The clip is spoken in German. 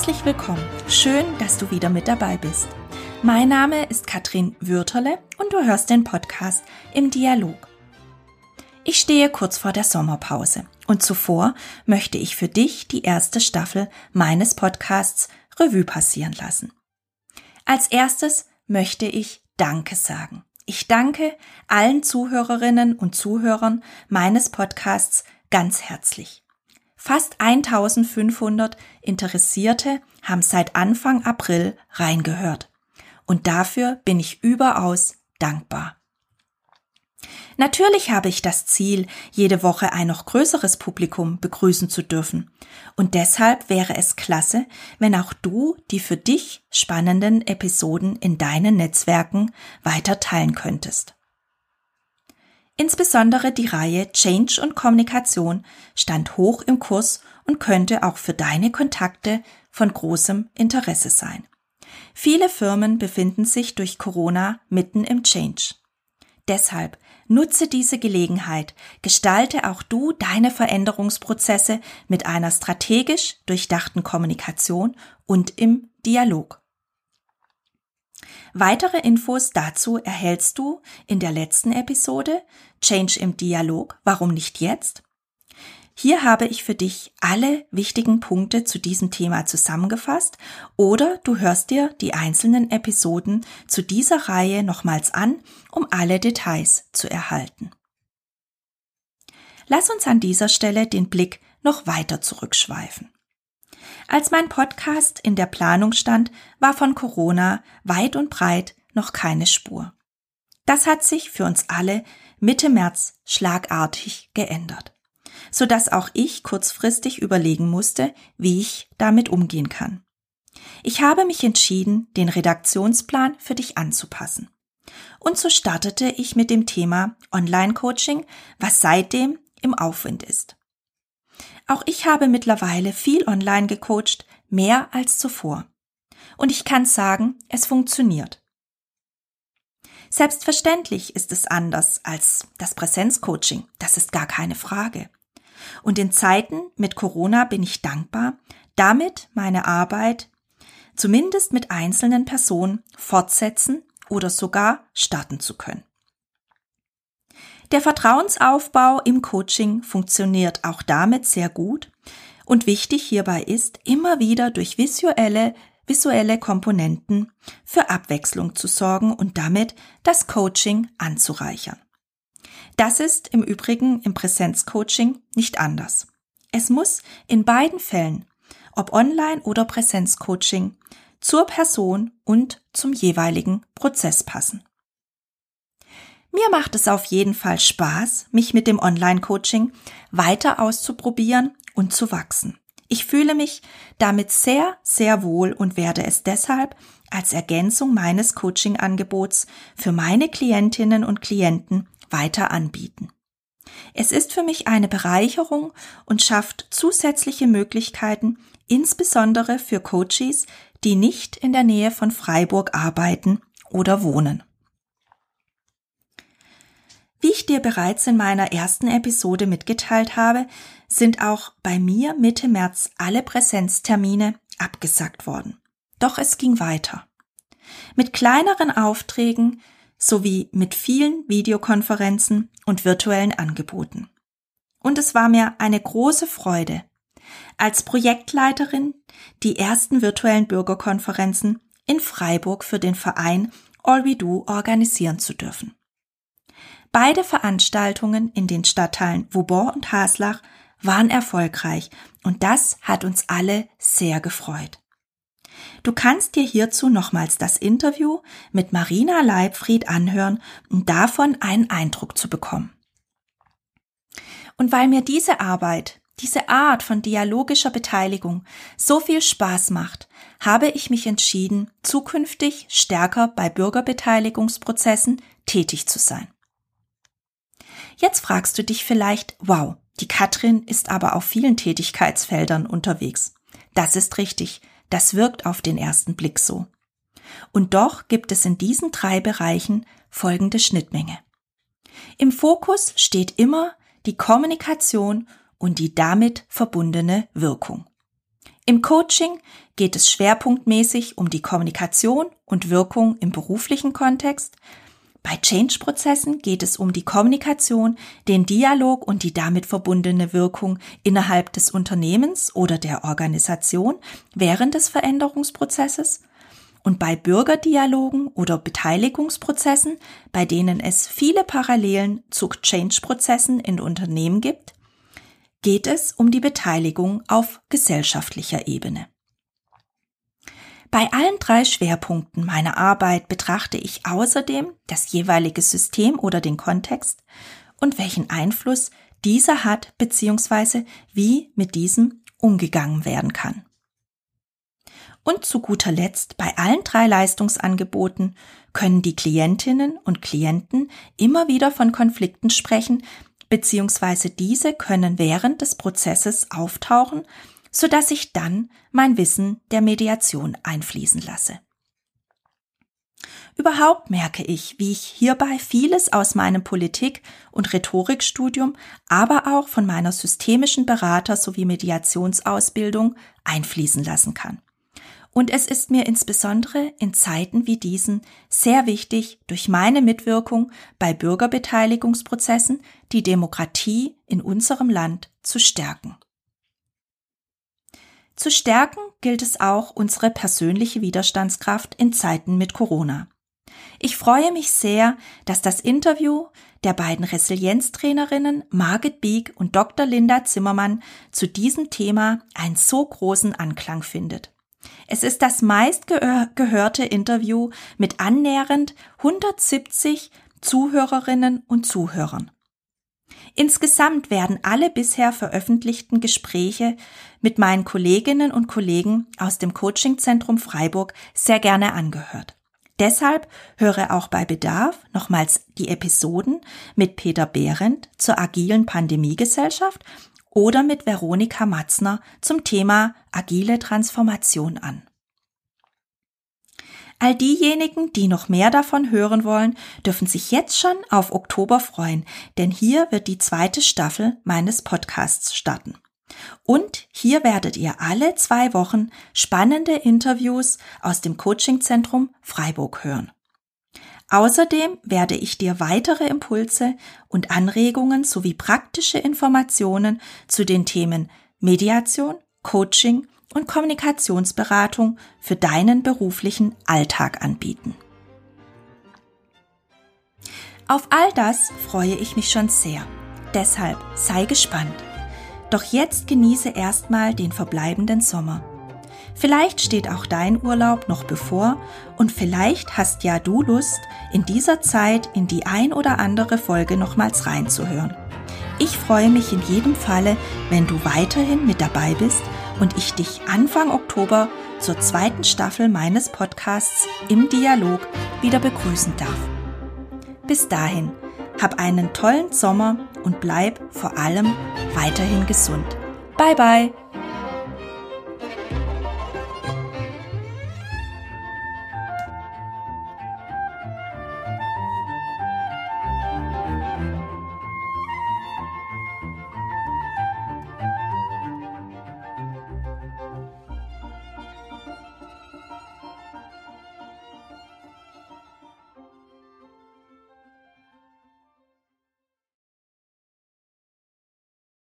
Herzlich willkommen. Schön, dass du wieder mit dabei bist. Mein Name ist Katrin Würterle und du hörst den Podcast im Dialog. Ich stehe kurz vor der Sommerpause und zuvor möchte ich für dich die erste Staffel meines Podcasts Revue passieren lassen. Als erstes möchte ich Danke sagen. Ich danke allen Zuhörerinnen und Zuhörern meines Podcasts ganz herzlich. Fast 1500 Interessierte haben seit Anfang April reingehört. Und dafür bin ich überaus dankbar. Natürlich habe ich das Ziel, jede Woche ein noch größeres Publikum begrüßen zu dürfen. Und deshalb wäre es klasse, wenn auch du die für dich spannenden Episoden in deinen Netzwerken weiter teilen könntest. Insbesondere die Reihe Change und Kommunikation stand hoch im Kurs und könnte auch für deine Kontakte von großem Interesse sein. Viele Firmen befinden sich durch Corona mitten im Change. Deshalb nutze diese Gelegenheit, gestalte auch du deine Veränderungsprozesse mit einer strategisch durchdachten Kommunikation und im Dialog. Weitere Infos dazu erhältst du in der letzten Episode Change im Dialog, warum nicht jetzt? Hier habe ich für dich alle wichtigen Punkte zu diesem Thema zusammengefasst oder du hörst dir die einzelnen Episoden zu dieser Reihe nochmals an, um alle Details zu erhalten. Lass uns an dieser Stelle den Blick noch weiter zurückschweifen. Als mein Podcast in der Planung stand, war von Corona weit und breit noch keine Spur. Das hat sich für uns alle Mitte März schlagartig geändert, so dass auch ich kurzfristig überlegen musste, wie ich damit umgehen kann. Ich habe mich entschieden, den Redaktionsplan für dich anzupassen. Und so startete ich mit dem Thema Online-Coaching, was seitdem im Aufwind ist. Auch ich habe mittlerweile viel online gecoacht, mehr als zuvor. Und ich kann sagen, es funktioniert. Selbstverständlich ist es anders als das Präsenzcoaching, das ist gar keine Frage. Und in Zeiten mit Corona bin ich dankbar, damit meine Arbeit zumindest mit einzelnen Personen fortsetzen oder sogar starten zu können. Der Vertrauensaufbau im Coaching funktioniert auch damit sehr gut und wichtig hierbei ist, immer wieder durch visuelle, visuelle Komponenten für Abwechslung zu sorgen und damit das Coaching anzureichern. Das ist im Übrigen im Präsenzcoaching nicht anders. Es muss in beiden Fällen, ob Online- oder Präsenzcoaching, zur Person und zum jeweiligen Prozess passen. Mir macht es auf jeden Fall Spaß, mich mit dem Online-Coaching weiter auszuprobieren und zu wachsen. Ich fühle mich damit sehr, sehr wohl und werde es deshalb als Ergänzung meines Coaching-Angebots für meine Klientinnen und Klienten weiter anbieten. Es ist für mich eine Bereicherung und schafft zusätzliche Möglichkeiten, insbesondere für Coaches, die nicht in der Nähe von Freiburg arbeiten oder wohnen. Wie ich dir bereits in meiner ersten Episode mitgeteilt habe, sind auch bei mir Mitte März alle Präsenztermine abgesagt worden. Doch es ging weiter. Mit kleineren Aufträgen sowie mit vielen Videokonferenzen und virtuellen Angeboten. Und es war mir eine große Freude, als Projektleiterin die ersten virtuellen Bürgerkonferenzen in Freiburg für den Verein All We Do organisieren zu dürfen. Beide Veranstaltungen in den Stadtteilen Vauban und Haslach waren erfolgreich und das hat uns alle sehr gefreut. Du kannst dir hierzu nochmals das Interview mit Marina Leibfried anhören, um davon einen Eindruck zu bekommen. Und weil mir diese Arbeit, diese Art von dialogischer Beteiligung so viel Spaß macht, habe ich mich entschieden, zukünftig stärker bei Bürgerbeteiligungsprozessen tätig zu sein. Jetzt fragst du dich vielleicht, wow, die Katrin ist aber auf vielen Tätigkeitsfeldern unterwegs. Das ist richtig, das wirkt auf den ersten Blick so. Und doch gibt es in diesen drei Bereichen folgende Schnittmenge. Im Fokus steht immer die Kommunikation und die damit verbundene Wirkung. Im Coaching geht es schwerpunktmäßig um die Kommunikation und Wirkung im beruflichen Kontext. Bei Change-Prozessen geht es um die Kommunikation, den Dialog und die damit verbundene Wirkung innerhalb des Unternehmens oder der Organisation während des Veränderungsprozesses. Und bei Bürgerdialogen oder Beteiligungsprozessen, bei denen es viele Parallelen zu Change-Prozessen in Unternehmen gibt, geht es um die Beteiligung auf gesellschaftlicher Ebene. Bei allen drei Schwerpunkten meiner Arbeit betrachte ich außerdem das jeweilige System oder den Kontext und welchen Einfluss dieser hat bzw. wie mit diesem umgegangen werden kann. Und zu guter Letzt, bei allen drei Leistungsangeboten können die Klientinnen und Klienten immer wieder von Konflikten sprechen, beziehungsweise diese können während des Prozesses auftauchen, so dass ich dann mein Wissen der Mediation einfließen lasse. Überhaupt merke ich, wie ich hierbei vieles aus meinem Politik- und Rhetorikstudium, aber auch von meiner systemischen Berater- sowie Mediationsausbildung einfließen lassen kann. Und es ist mir insbesondere in Zeiten wie diesen sehr wichtig, durch meine Mitwirkung bei Bürgerbeteiligungsprozessen die Demokratie in unserem Land zu stärken. Zu stärken gilt es auch unsere persönliche Widerstandskraft in Zeiten mit Corona. Ich freue mich sehr, dass das Interview der beiden Resilienztrainerinnen Margit Bieg und Dr. Linda Zimmermann zu diesem Thema einen so großen Anklang findet. Es ist das meistgehörte Interview mit annähernd 170 Zuhörerinnen und Zuhörern. Insgesamt werden alle bisher veröffentlichten Gespräche mit meinen Kolleginnen und Kollegen aus dem Coachingzentrum Freiburg sehr gerne angehört. Deshalb höre auch bei Bedarf nochmals die Episoden mit Peter Behrendt zur agilen Pandemiegesellschaft oder mit Veronika Matzner zum Thema agile Transformation an. All diejenigen, die noch mehr davon hören wollen, dürfen sich jetzt schon auf Oktober freuen, denn hier wird die zweite Staffel meines Podcasts starten. Und hier werdet ihr alle zwei Wochen spannende Interviews aus dem Coachingzentrum Freiburg hören. Außerdem werde ich dir weitere Impulse und Anregungen sowie praktische Informationen zu den Themen Mediation, Coaching und Kommunikationsberatung für deinen beruflichen Alltag anbieten. Auf all das freue ich mich schon sehr. Deshalb sei gespannt. Doch jetzt genieße erstmal den verbleibenden Sommer. Vielleicht steht auch dein Urlaub noch bevor und vielleicht hast ja du Lust, in dieser Zeit in die ein oder andere Folge nochmals reinzuhören. Ich freue mich in jedem Falle, wenn du weiterhin mit dabei bist und ich dich Anfang Oktober zur zweiten Staffel meines Podcasts im Dialog wieder begrüßen darf. Bis dahin, hab einen tollen Sommer und bleib vor allem weiterhin gesund. Bye bye!